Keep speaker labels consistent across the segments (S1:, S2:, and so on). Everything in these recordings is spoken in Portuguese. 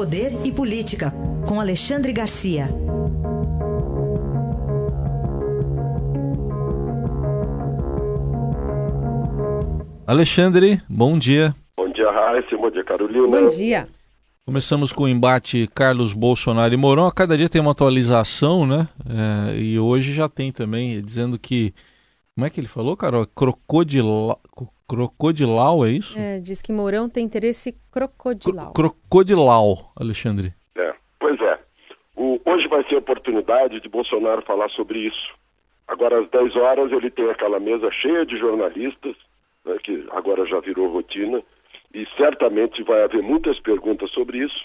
S1: Poder e Política, com Alexandre Garcia.
S2: Alexandre, bom dia.
S3: Bom dia, Raíssa. Bom dia, Carolina.
S4: Bom dia.
S2: Começamos com o embate Carlos Bolsonaro e Mourão. A cada dia tem uma atualização, né? É, e hoje já tem também, dizendo que. Como é que ele falou, Carol? Crocodilau, crocodilau é isso?
S4: É, diz que Mourão tem interesse crocodilau.
S2: Cro crocodilau, Alexandre.
S3: É, pois é. O, hoje vai ser a oportunidade de Bolsonaro falar sobre isso. Agora, às 10 horas, ele tem aquela mesa cheia de jornalistas, né, que agora já virou rotina e certamente vai haver muitas perguntas sobre isso,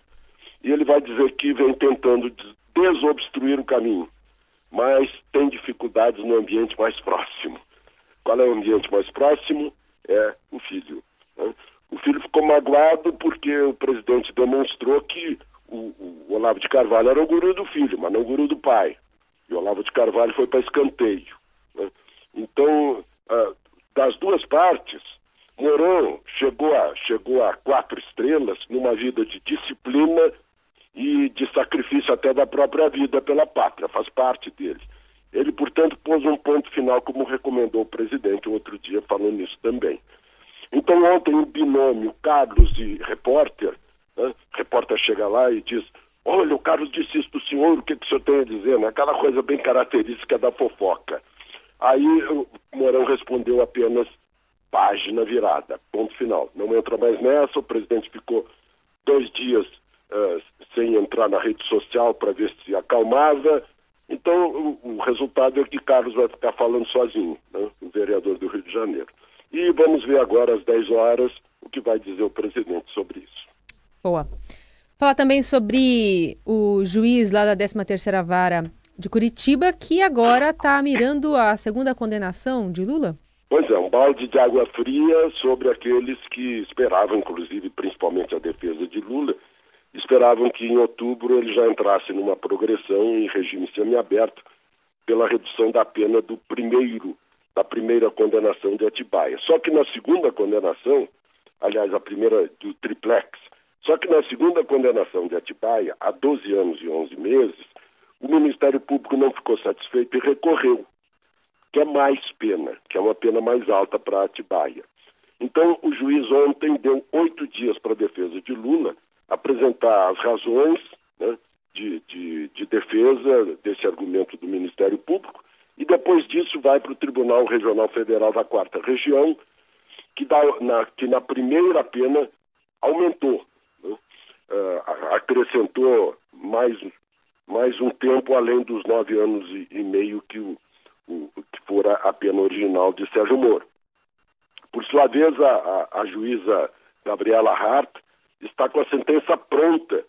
S3: e ele vai dizer que vem tentando desobstruir o caminho, mas tem dificuldades no ambiente mais próximo. Qual é o ambiente mais próximo? É o filho. Né? O filho ficou magoado porque o presidente demonstrou que o, o, Olavo de Carvalho era o guru do filho, mas não o guru do pai. E o Olavo de Carvalho foi para escanteio. Né? Então, ah, das duas partes, Mourão chegou a, chegou a quatro estrelas numa vida de disciplina e de sacrifício até da própria vida pela pátria, faz parte dele. Ele, portanto, pôs um ponto final, como recomendou o presidente outro dia, falando nisso também. Então, ontem, o binômio Carlos e repórter, né, repórter chega lá e diz: Olha, o Carlos disse isso do senhor, o que, que o senhor tem a dizer? Né? Aquela coisa bem característica da fofoca. Aí o Mourão respondeu apenas página virada, ponto final. Não entra mais nessa, o presidente ficou dois dias uh, sem entrar na rede social para ver se acalmava. Então, o, o, resultado é que Carlos vai ficar falando sozinho, né, o vereador do Rio de Janeiro. E vamos ver agora, às 10 horas, o que vai dizer o presidente sobre isso.
S4: Boa. Falar também sobre o juiz lá da 13ª Vara de Curitiba, que agora está mirando a segunda condenação de Lula?
S3: Pois é, um balde de água fria sobre aqueles que esperavam, inclusive, principalmente a defesa de Lula, esperavam que em outubro ele já entrasse numa progressão em regime semiaberto pela redução da pena do primeiro, da primeira condenação de Atibaia. Só que na segunda condenação, aliás, a primeira do triplex, só que na segunda condenação de Atibaia, há 12 anos e 11 meses, o Ministério Público não ficou satisfeito e recorreu que é mais pena, que é uma pena mais alta para Atibaia. Então, o juiz ontem deu oito dias para a defesa de Lula apresentar as razões né, de, de, de, defesa desse argumento do Ministério Público e depois disso vai para o Tribunal Regional Federal da Quarta Região, que, dá, na, que na primeira pena aumentou, né, uh, acrescentou mais, mais um tempo além dos nove anos e, e meio que o, o, que fora a pena original de Sérgio Moro. Por sua vez, a, a, a juíza Gabriela Hart está com a sentença pronta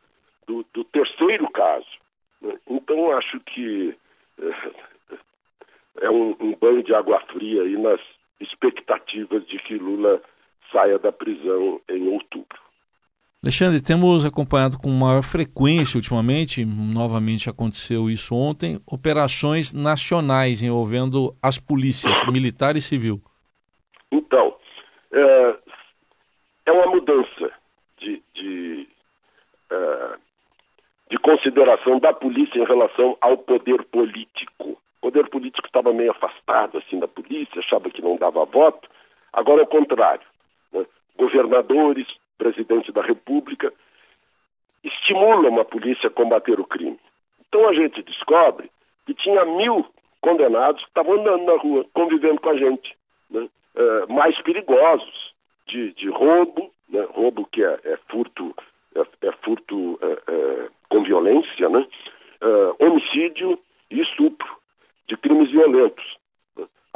S3: do, do terceiro caso. Né? Então, acho que é, é um, um banho de água fria aí nas expectativas de que Lula saia da prisão em outubro.
S2: Alexandre, temos acompanhado com maior frequência ultimamente, novamente aconteceu isso ontem, operações nacionais envolvendo as polícias, militar e civil.
S3: Então, é, é uma mudança de, de, é, de consideração da polícia em relação ao poder político. O poder político estava meio afastado assim da polícia, achava que não dava voto. Agora é o contrário. Né? Governadores, presidente da República, estimulam a polícia a combater o crime. Então a gente descobre que tinha mil condenados que estavam andando na rua, convivendo com a gente, né? é, mais perigosos, de, de roubo, né? roubo que é, é furto, é, é furto é, é, com violência, né? homicídio e estupro, de crimes violentos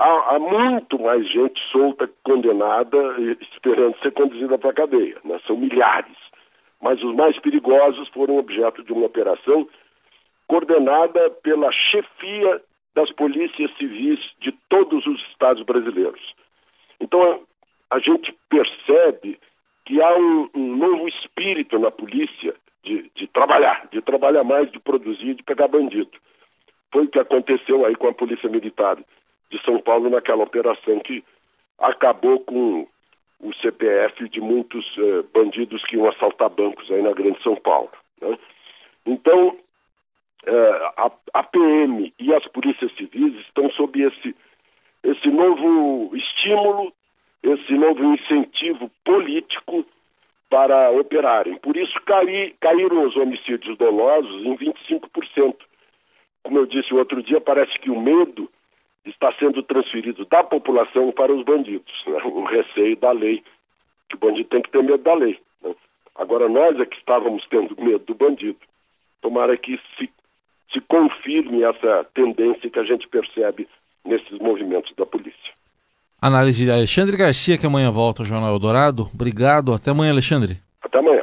S3: há, há, muito mais gente solta, condenada, esperando ser conduzida para a cadeia. Né? São milhares. Mas os mais perigosos foram objeto de uma operação coordenada pela chefia das polícias civis de todos os estados brasileiros. Então, a gente percebe que há um, um novo espírito na polícia de, de, trabalhar, de trabalhar mais, de produzir, de pegar bandido. Foi o que aconteceu aí com a Polícia Militar de São Paulo naquela operação que acabou com o CPF de muitos eh, bandidos que iam assaltar bancos aí na Grande São Paulo. Né? Então, é, a, a PM e as polícias civis estão sob esse, esse novo estímulo, esse novo incentivo político para operarem. Por isso caí, caíram os homicídios dolosos em 25%. Como eu disse outro dia, parece que o medo está sendo transferido da população para os bandidos. Né? O receio da lei, que o bandido tem que ter medo da lei. Né? Agora nós é que estávamos tendo medo do bandido. Tomara que se, se confirme essa tendência que a gente percebe nesses movimentos da polícia.
S2: Análise de Alexandre Garcia, que amanhã volta ao Jornal Eldorado. Obrigado. Até amanhã, Alexandre.
S3: Até amanhã.